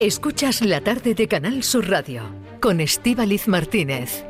Escuchas la tarde de Canal Sur Radio con Estíbaliz Martínez.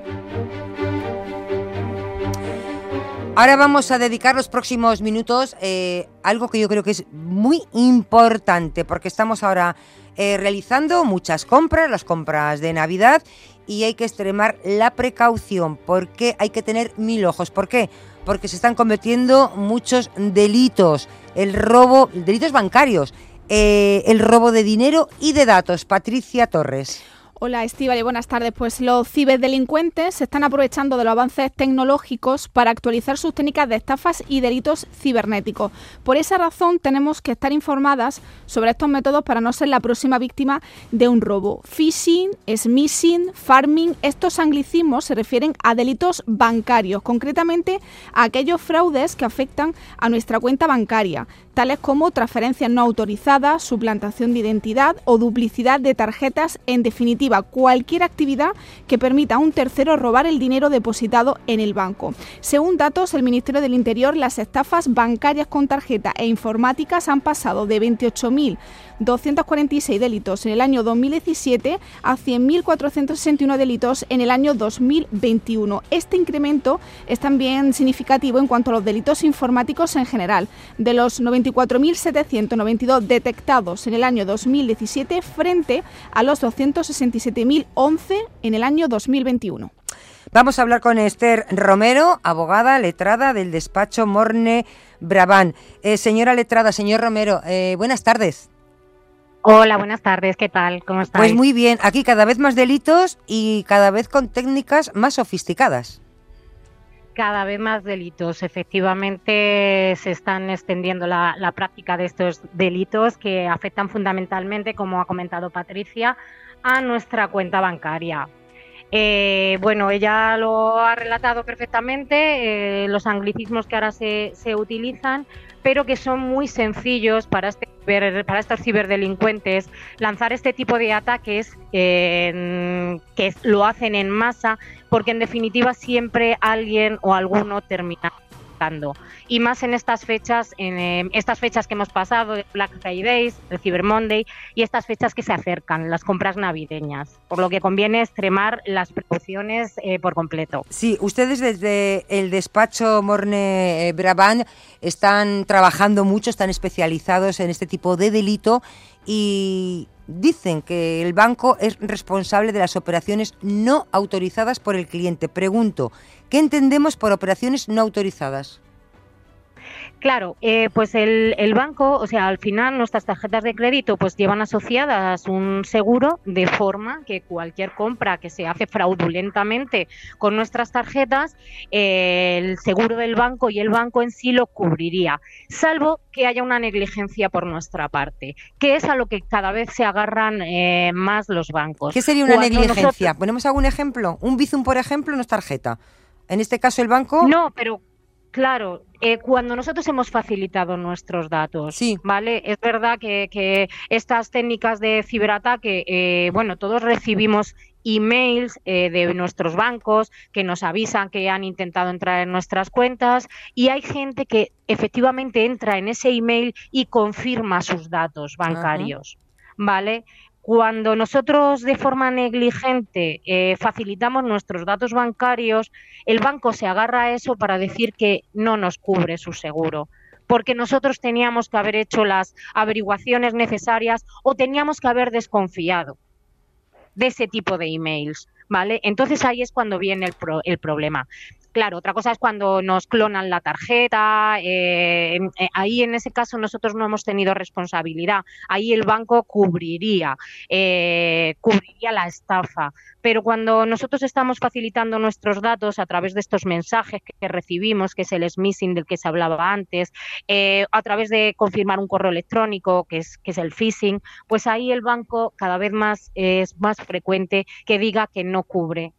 Ahora vamos a dedicar los próximos minutos eh, a algo que yo creo que es muy importante porque estamos ahora eh, realizando muchas compras, las compras de Navidad y hay que extremar la precaución porque hay que tener mil ojos. ¿Por qué? Porque se están cometiendo muchos delitos, el robo, delitos bancarios eh, el robo de dinero y de datos. Patricia Torres. Hola Estíbal buenas tardes. Pues los ciberdelincuentes se están aprovechando de los avances tecnológicos para actualizar sus técnicas de estafas y delitos cibernéticos. Por esa razón tenemos que estar informadas sobre estos métodos para no ser la próxima víctima de un robo. Phishing, smishing, farming, estos anglicismos se refieren a delitos bancarios, concretamente a aquellos fraudes que afectan a nuestra cuenta bancaria tales como transferencias no autorizadas, suplantación de identidad o duplicidad de tarjetas, en definitiva, cualquier actividad que permita a un tercero robar el dinero depositado en el banco. Según datos del Ministerio del Interior, las estafas bancarias con tarjeta e informáticas han pasado de 28.000 246 delitos en el año 2017 a 100.461 delitos en el año 2021. Este incremento es también significativo en cuanto a los delitos informáticos en general. De los 94.792 detectados en el año 2017 frente a los 267.011 en el año 2021. Vamos a hablar con Esther Romero, abogada letrada del despacho Morne Brabán. Eh, señora letrada, señor Romero, eh, buenas tardes. Hola, buenas tardes, ¿qué tal? ¿Cómo estáis? Pues muy bien, aquí cada vez más delitos y cada vez con técnicas más sofisticadas. Cada vez más delitos, efectivamente se están extendiendo la, práctica de estos delitos que afectan fundamentalmente, como ha comentado Patricia, a nuestra cuenta bancaria. Eh, bueno, ella lo ha relatado perfectamente, eh, los anglicismos que ahora se, se utilizan, pero que son muy sencillos para, este para estos ciberdelincuentes lanzar este tipo de ataques que lo hacen en masa, porque en definitiva siempre alguien o alguno termina y más en estas fechas, en eh, estas fechas que hemos pasado, Black Friday, el Cyber Monday y estas fechas que se acercan, las compras navideñas. Por lo que conviene extremar las precauciones eh, por completo. Sí, ustedes desde el despacho Morne eh, Brabant están trabajando mucho, están especializados en este tipo de delito y dicen que el banco es responsable de las operaciones no autorizadas por el cliente. Pregunto, ¿qué entendemos por operaciones no autorizadas? Claro, eh, pues el, banco, o sea, al final nuestras tarjetas de crédito pues llevan asociadas un seguro de forma que cualquier compra que se hace fraudulentamente con nuestras tarjetas, eh, el seguro del banco y el banco en sí lo cubriría, salvo que haya una negligencia por nuestra parte, que es a lo que cada vez se agarran eh, más los bancos. ¿Qué sería una negligencia? ¿Ponemos algún ejemplo? Un Bizum, por ejemplo, no es tarjeta. En este caso el banco... No, pero Claro, eh, cuando nosotros hemos facilitado nuestros datos, sí. ¿vale? Es verdad que, estas técnicas de ciberataque, eh, bueno, todos recibimos emails eh, de nuestros bancos que nos avisan que han intentado entrar en nuestras cuentas y hay gente que efectivamente entra en ese email y confirma sus datos bancarios, ¿vale? Cuando nosotros de forma negligente eh, facilitamos nuestros datos bancarios, el banco se agarra a eso para decir que no nos cubre su seguro porque nosotros teníamos que haber hecho las averiguaciones necesarias o teníamos que haber desconfiado de ese tipo de emails, ¿vale? Entonces ahí es cuando viene el, el problema. Claro, otra cosa es cuando nos clonan la tarjeta. Eh, eh, ahí en ese caso nosotros no hemos tenido responsabilidad. Ahí el banco cubriría, eh, cubriría la estafa. Pero cuando nosotros estamos facilitando nuestros datos a través de estos mensajes que, recibimos, que es el smishing del que se hablaba antes, a través de confirmar un correo electrónico, que es, que es el phishing, pues ahí el banco cada vez más es más frecuente que diga que no cubre,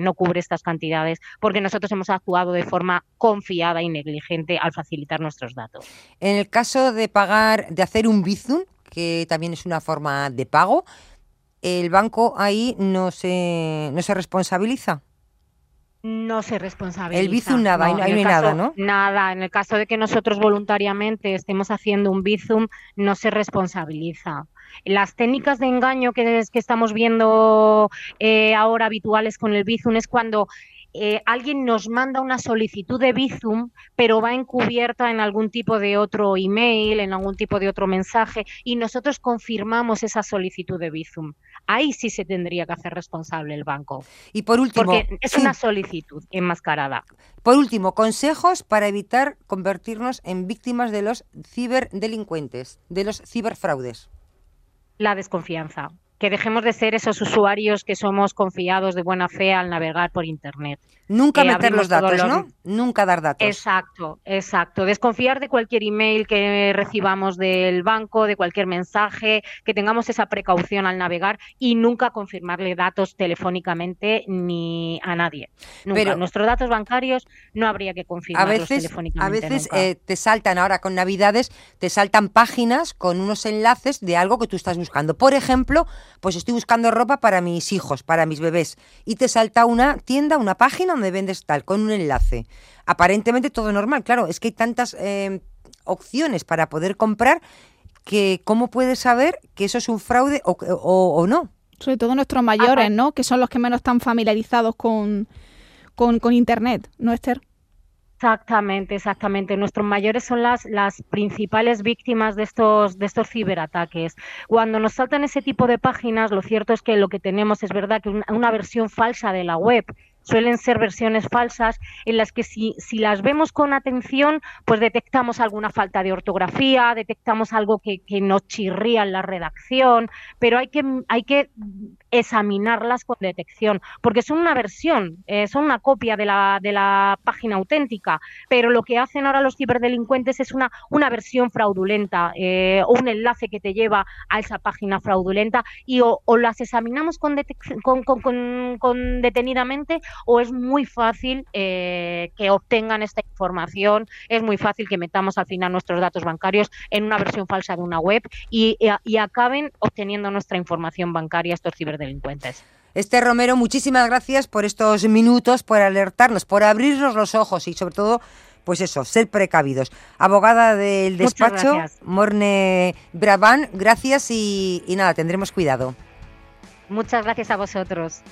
no cubre estas cantidades, porque nosotros hemos actuado de forma confiada y negligente al facilitar nuestros datos. En el caso de pagar, de hacer un Bizum, que también es una forma de pago, el banco ahí no se, no se responsabiliza. No se responsabiliza. El Bizum nada, no, hay nada, ¿no? Nada, en el caso de que nosotros voluntariamente estemos haciendo un Bizum, no se responsabiliza. Las técnicas de engaño que, que estamos viendo eh, ahora habituales con el Bizum es cuando eh, alguien nos manda una solicitud de Bizum, pero va encubierta en algún tipo de otro email, en algún tipo de otro mensaje, y nosotros confirmamos esa solicitud de Bizum. Ahí sí se tendría que hacer responsable el banco. Y por último, porque es una solicitud enmascarada. Por último, consejos para evitar convertirnos en víctimas de los ciberdelincuentes, de los ciberfraudes. La desconfianza que dejemos de ser esos usuarios que somos confiados de buena fe al navegar por Internet. Nunca meter los datos, ¿no? Nunca dar datos. Exacto, exacto. Desconfiar de cualquier email que recibamos del banco, de cualquier mensaje, que tengamos esa precaución al navegar y nunca confirmarle datos telefónicamente ni a nadie. Nunca. Pero nuestros datos bancarios no habría que confirmarlos a veces, telefónicamente. A veces eh, te saltan ahora con Navidades, te saltan páginas con unos enlaces de algo que tú estás buscando. Por ejemplo, pues estoy buscando ropa para mis hijos, para mis bebés, y te salta una tienda, una página donde vendes tal, con un enlace. Aparentemente todo normal, claro, es que hay tantas eh, opciones para poder comprar que cómo puedes saber que eso es un fraude o, no. Sobre todo nuestros mayores, ¿no? Que son los que menos están familiarizados con, con, con Internet, ¿no, Esther? Exactamente, exactamente. Nuestros mayores son las, las principales víctimas de estos, de estos ciberataques. Cuando nos saltan ese tipo de páginas, lo cierto es que lo que tenemos es verdad que una, una versión falsa de la web suelen ser versiones falsas en las que si, si, las vemos con atención, pues detectamos alguna falta de ortografía, detectamos algo que, que nos chirría en la redacción, pero hay que, hay que examinarlas con detección, porque son una versión, eh, son una copia de la, de la página auténtica, pero lo que hacen ahora los ciberdelincuentes es una, una versión fraudulenta eh, o un enlace que te lleva a esa página fraudulenta y o, las examinamos con, con, con, con detenidamente o es muy fácil eh, que obtengan esta información, es muy fácil que metamos al final nuestros datos bancarios en una versión falsa de una web y, y, acaben obteniendo nuestra información bancaria estos ciberdelincuentes. Esther Romero, muchísimas gracias por estos minutos, por alertarnos, por abrirnos los ojos y sobre todo pues eso, ser precavidos. Abogada del despacho, Morne Brabán, gracias y, y nada, tendremos cuidado. Muchas gracias a vosotros.